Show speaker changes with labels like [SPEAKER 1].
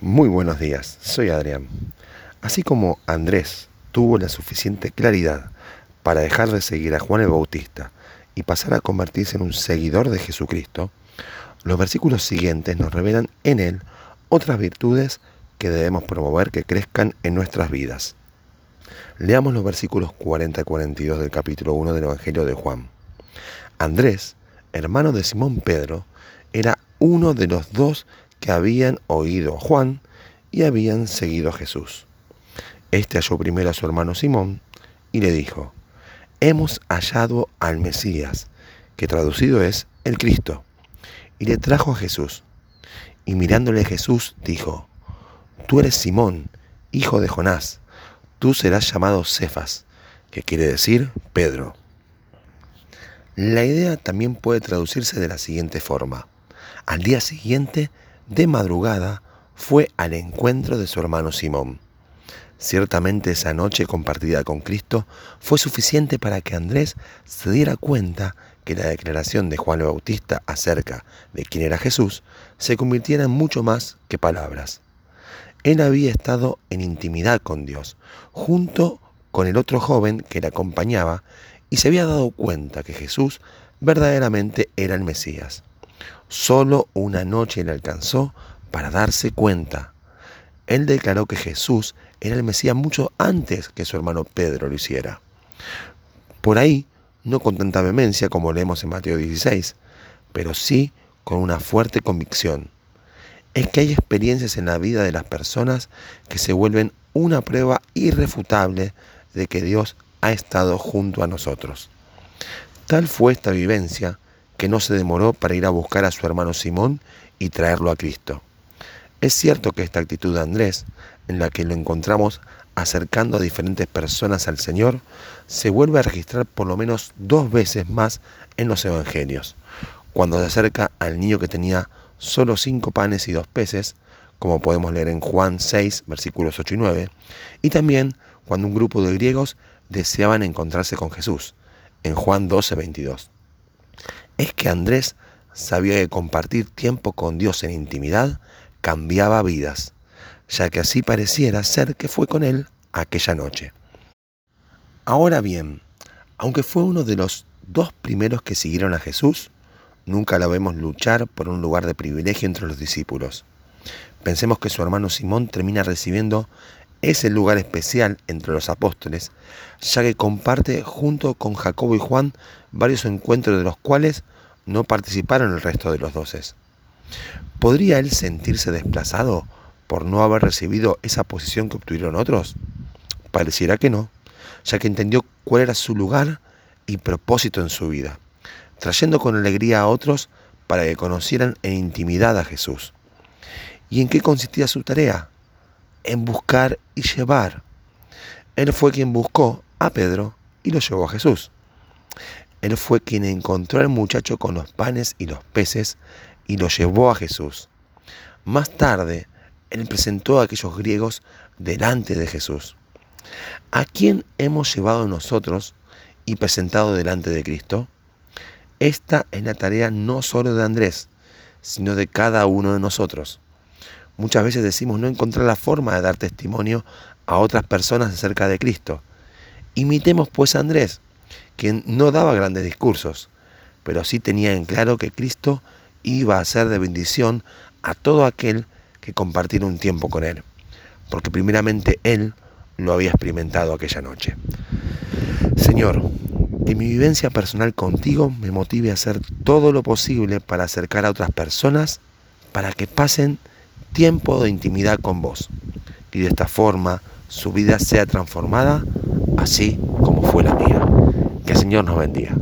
[SPEAKER 1] Muy buenos días, soy Adrián. Así como Andrés tuvo la suficiente claridad para dejar de seguir a Juan el Bautista y pasar a convertirse en un seguidor de Jesucristo, los versículos siguientes nos revelan en él otras virtudes que debemos promover que crezcan en nuestras vidas. Leamos los versículos 40 y 42 del capítulo 1 del Evangelio de Juan. Andrés, hermano de Simón Pedro, era uno de los dos que habían oído a Juan y habían seguido a Jesús. Este halló primero a su hermano Simón y le dijo, hemos hallado al Mesías, que traducido es el Cristo, y le trajo a Jesús. Y mirándole Jesús dijo, tú eres Simón, hijo de Jonás, tú serás llamado Cefas, que quiere decir Pedro. La idea también puede traducirse de la siguiente forma. Al día siguiente de madrugada fue al encuentro de su hermano Simón. Ciertamente esa noche compartida con Cristo fue suficiente para que Andrés se diera cuenta que la declaración de Juan el Bautista acerca de quién era Jesús se convirtiera en mucho más que palabras. Él había estado en intimidad con Dios, junto con el otro joven que le acompañaba, y se había dado cuenta que Jesús verdaderamente era el Mesías. Solo una noche le alcanzó para darse cuenta. Él declaró que Jesús era el Mesías mucho antes que su hermano Pedro lo hiciera. Por ahí, no con tanta vehemencia como leemos en Mateo 16, pero sí con una fuerte convicción. Es que hay experiencias en la vida de las personas que se vuelven una prueba irrefutable de que Dios ha estado junto a nosotros. Tal fue esta vivencia que no se demoró para ir a buscar a su hermano Simón y traerlo a Cristo. Es cierto que esta actitud de Andrés, en la que lo encontramos acercando a diferentes personas al Señor, se vuelve a registrar por lo menos dos veces más en los Evangelios, cuando se acerca al niño que tenía solo cinco panes y dos peces, como podemos leer en Juan 6, versículos 8 y 9, y también cuando un grupo de griegos deseaban encontrarse con Jesús, en Juan 12, 22 es que Andrés sabía que compartir tiempo con Dios en intimidad cambiaba vidas, ya que así pareciera ser que fue con él aquella noche. Ahora bien, aunque fue uno de los dos primeros que siguieron a Jesús, nunca lo vemos luchar por un lugar de privilegio entre los discípulos. Pensemos que su hermano Simón termina recibiendo ese lugar especial entre los apóstoles, ya que comparte junto con Jacobo y Juan varios encuentros de los cuales no participaron el resto de los doces. ¿Podría él sentirse desplazado por no haber recibido esa posición que obtuvieron otros? Pareciera que no, ya que entendió cuál era su lugar y propósito en su vida, trayendo con alegría a otros para que conocieran en intimidad a Jesús. ¿Y en qué consistía su tarea? En buscar y llevar. Él fue quien buscó a Pedro y lo llevó a Jesús. Él fue quien encontró al muchacho con los panes y los peces y lo llevó a Jesús. Más tarde, él presentó a aquellos griegos delante de Jesús. ¿A quién hemos llevado nosotros y presentado delante de Cristo? Esta es la tarea no solo de Andrés, sino de cada uno de nosotros. Muchas veces decimos no encontrar la forma de dar testimonio a otras personas acerca de Cristo. Imitemos pues a Andrés, quien no daba grandes discursos, pero sí tenía en claro que Cristo iba a ser de bendición a todo aquel que compartiera un tiempo con él, porque primeramente él lo había experimentado aquella noche. Señor, que mi vivencia personal contigo me motive a hacer todo lo posible para acercar a otras personas para que pasen tiempo de intimidad con vos y de esta forma su vida sea transformada así como fue la mía. Que el Señor nos bendiga.